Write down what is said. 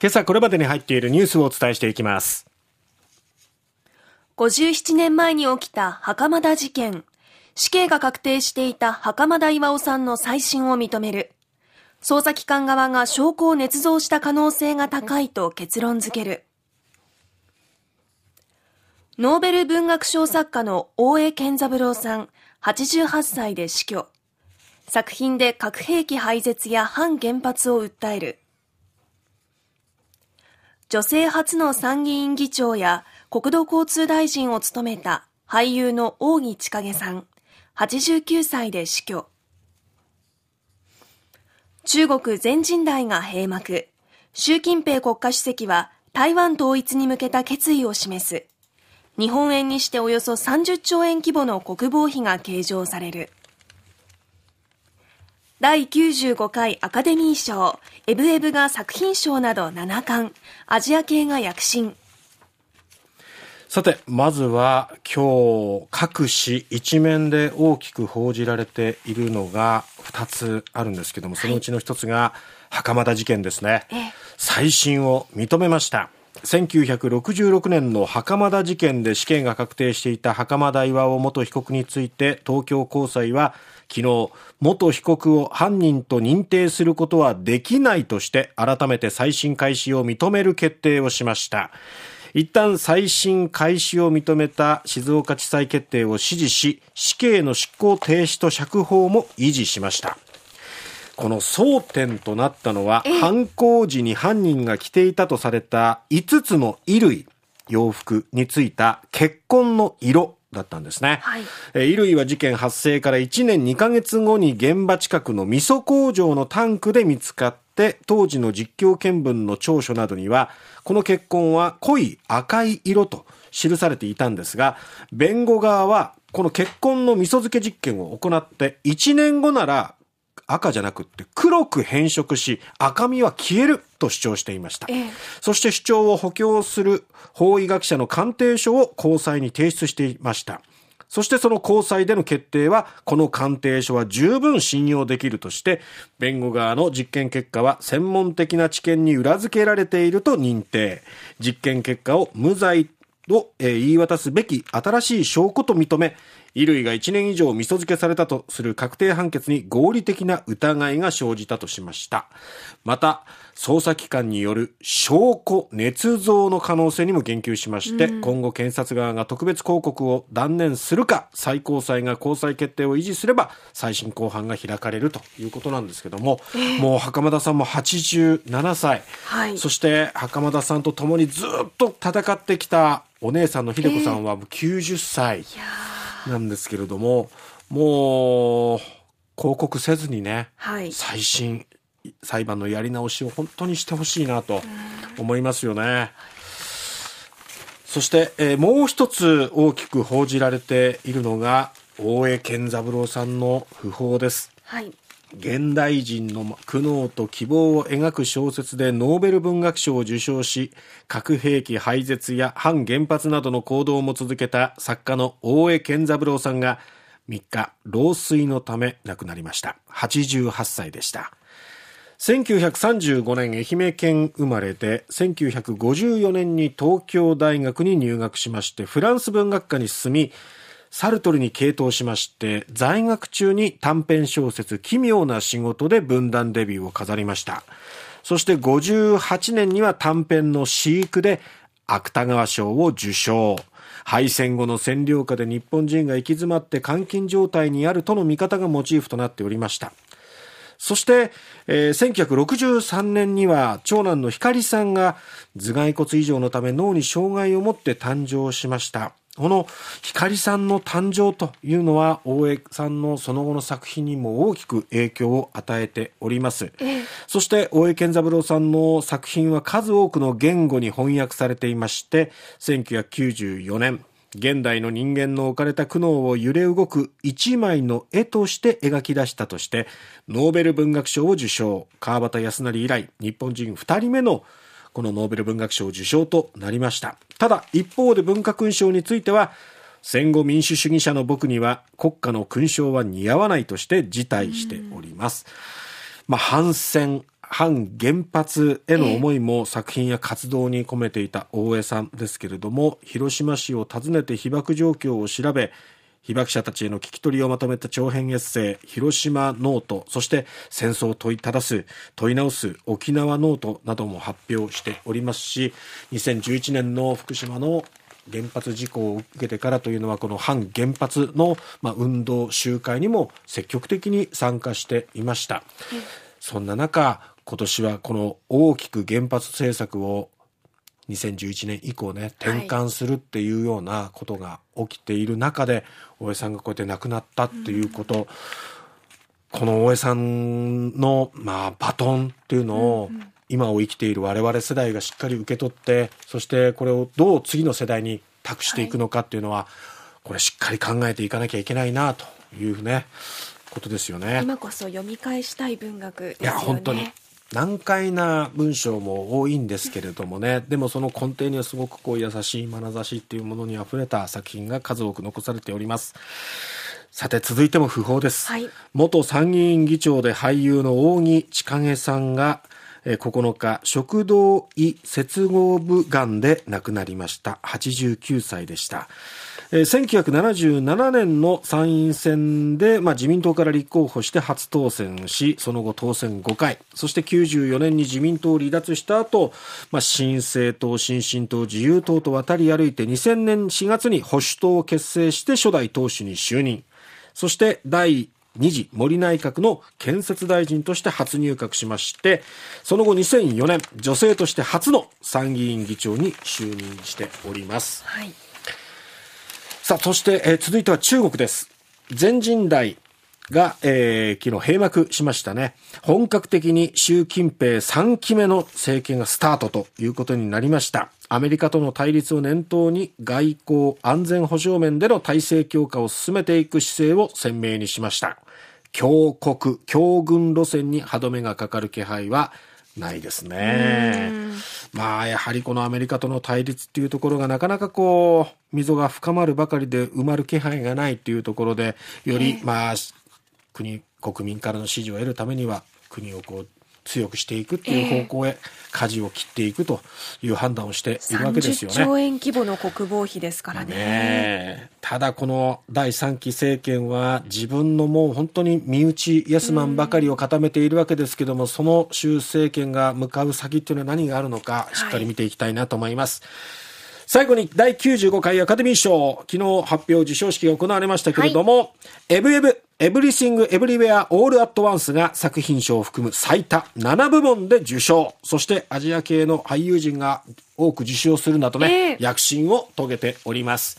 今朝これまでに入っているニュースをお伝えしていきます。57年前に起きた袴田事件。死刑が確定していた袴田巌さんの再審を認める。捜査機関側が証拠を捏造した可能性が高いと結論付ける。ノーベル文学賞作家の大江健三郎さん88歳で死去。作品で核兵器廃絶や反原発を訴える。女性初の参議院議長や国土交通大臣を務めた俳優の扇千景さん89歳で死去。中国全人代が閉幕。習近平国家主席は台湾統一に向けた決意を示す。日本円にしておよそ30兆円規模の国防費が計上される。第95回アカデミー賞、エブエブが作品賞など7冠、アジア系が躍進。さて、まずは今日各紙一面で大きく報じられているのが2つあるんですけども、そのうちの1つが袴田事件ですね。再審を認めました。1966年の袴田事件で死刑が確定していた袴田巌元被告について東京高裁は昨日元被告を犯人と認定することはできないとして改めて再審開始を認める決定をしました。一旦再審開始を認めた静岡地裁決定を支持し死刑の執行停止と釈放も維持しました。この争点となったのは、犯行時に犯人が着ていたとされた5つの衣類、洋服についた血痕の色だったんですね。はい、衣類は事件発生から1年2ヶ月後に現場近くの味噌工場のタンクで見つかって、当時の実況見分の調書などには、この血痕は濃い赤い色と記されていたんですが、弁護側はこの血痕の味噌漬け実験を行って1年後なら赤じゃなくって黒く変色し赤みは消えると主張していました、ええ、そして主張を補強する法医学者の鑑定書を高裁に提出していました。そしてその高裁での決定は、この鑑定書は十分信用できるとして、弁護側の実験結果は専門的な知見に裏付けられていると認定。実験結果を無罪を言い渡すべき新しい証拠と認め、衣類が1年以上味噌漬けされたとする確定判決に合理的な疑いが生じたとしました。また、捜査機関による証拠捏造の可能性にも言及しまして、うん、今後検察側が特別抗告を断念するか、最高裁が高裁決定を維持すれば、再審公判が開かれるということなんですけども、えー、もう袴田さんも87歳、はい、そして袴田さんと共にずっと戦ってきたお姉さんの秀子さんは90歳。えーなんですけれども、もう、広告せずにね、はい、再審、裁判のやり直しを本当にしてほしいなと思いますよね。そして、えー、もう一つ大きく報じられているのが、大江健三郎さんの訃報です。はい。現代人の苦悩と希望を描く小説でノーベル文学賞を受賞し、核兵器廃絶や反原発などの行動も続けた作家の大江健三郎さんが3日、老衰のため亡くなりました。88歳でした。1935年愛媛県生まれで1954年に東京大学に入学しましてフランス文学科に進みサルトルに傾倒しまして在学中に短編小説奇妙な仕事で文壇デビューを飾りました。そして58年には短編の飼育で芥川賞を受賞。敗戦後の占領下で日本人が行き詰まって監禁状態にあるとの見方がモチーフとなっておりました。そして、えー、1963年には長男の光さんが頭蓋骨異常のため脳に障害を持って誕生しました。この光さんの誕生というのは大江さんのその後の作品にも大きく影響を与えております、えそして大江健三郎さんの作品は数多くの言語に翻訳されていまして1994年現代の人間の置かれた苦悩を揺れ動く一枚の絵として描き出したとしてノーベル文学賞を受賞。川端康成以来日本人2人目のこのノーベル文学賞受賞となりました。ただ一方で文化勲章については戦後民主主義者の僕には国家の勲章は似合わないとして辞退しております、まあ、反戦反原発への思いも作品や活動に込めていた大江さんですけれども、広島市を訪ねて被爆状況を調べ、被爆者たちへの聞き取りをまとめた長編エッセイ、広島ノート、そして戦争を問いただす、問い直す沖縄ノートなども発表しておりますし、2011年の福島の原発事故を受けてからというのはこの反原発の、まあ、運動集会にも積極的に参加していました、そんな中今年はこの大きく原発政策を2011年以降ね転換するっていうようなことが起きている中で、大江さんがこうやって亡くなったっていうこと、うん、この大江さんの、まあ、バトンっていうのを、今を生きている我々世代がしっかり受け取ってそしてこれをどう次の世代に託していくのかっていうのは、はい、これしっかり考えていかなきゃいけないなというねことですよね。今こそ読み返したい文学、ね、いや本当に難解な文章も多いんですけれどもね。でもその根底にはすごくこう優しい眼差しっていうものにあふれた作品が数多く残されております。さて続いても訃報です、はい、元参議院議長で俳優の扇千景さんが9日食道胃接合部がんで亡くなりました。89歳でした1977年の参院選で、まあ、自民党から立候補して初当選し、その後当選5回、そして94年に自民党を離脱した後、まあ、新政党、新進党、自由党と渡り歩いて2000年4月に保守党を結成して初代党首に就任。そして第2次森内閣の建設大臣として初入閣しまして、その後2004年、女性として初の参議院議長に就任しております。はいさあ、そして、えー、続いては中国です。全人代が、えー、昨日閉幕しましたね。本格的に習近平3期目の政権がスタートということになりました。アメリカとの対立を念頭に外交安全保障面での体制強化を進めていく姿勢を鮮明にしました。強国、強軍路線に歯止めがかかる気配はないですね。まあ、やはりこのアメリカとの対立っていうところがなかなかこう、溝が深まるばかりで埋まる気配がないっていうところで、より、まあ、国、国民からの支持を得るためには、国をこう、強くしていくっていう方向へ舵を切っていくという判断をしているわけですよね。兆円規模の国防費ですからね。ねただこの第3期政権は自分のもう本当に身内イエスマンばかりを固めているわけですけども、その習政権が向かう先っていうのは何があるのかしっかり見ていきたいなと思います。はい最後に第95回アカデミー賞、昨日発表授賞式が行われましたけれども、はい、エブエブ、エブリシング・エブリウェア・オール・アット・ワンスが作品賞を含む最多7部門で受賞。そしてアジア系の俳優陣が多く受賞するなどね、えー、躍進を遂げております。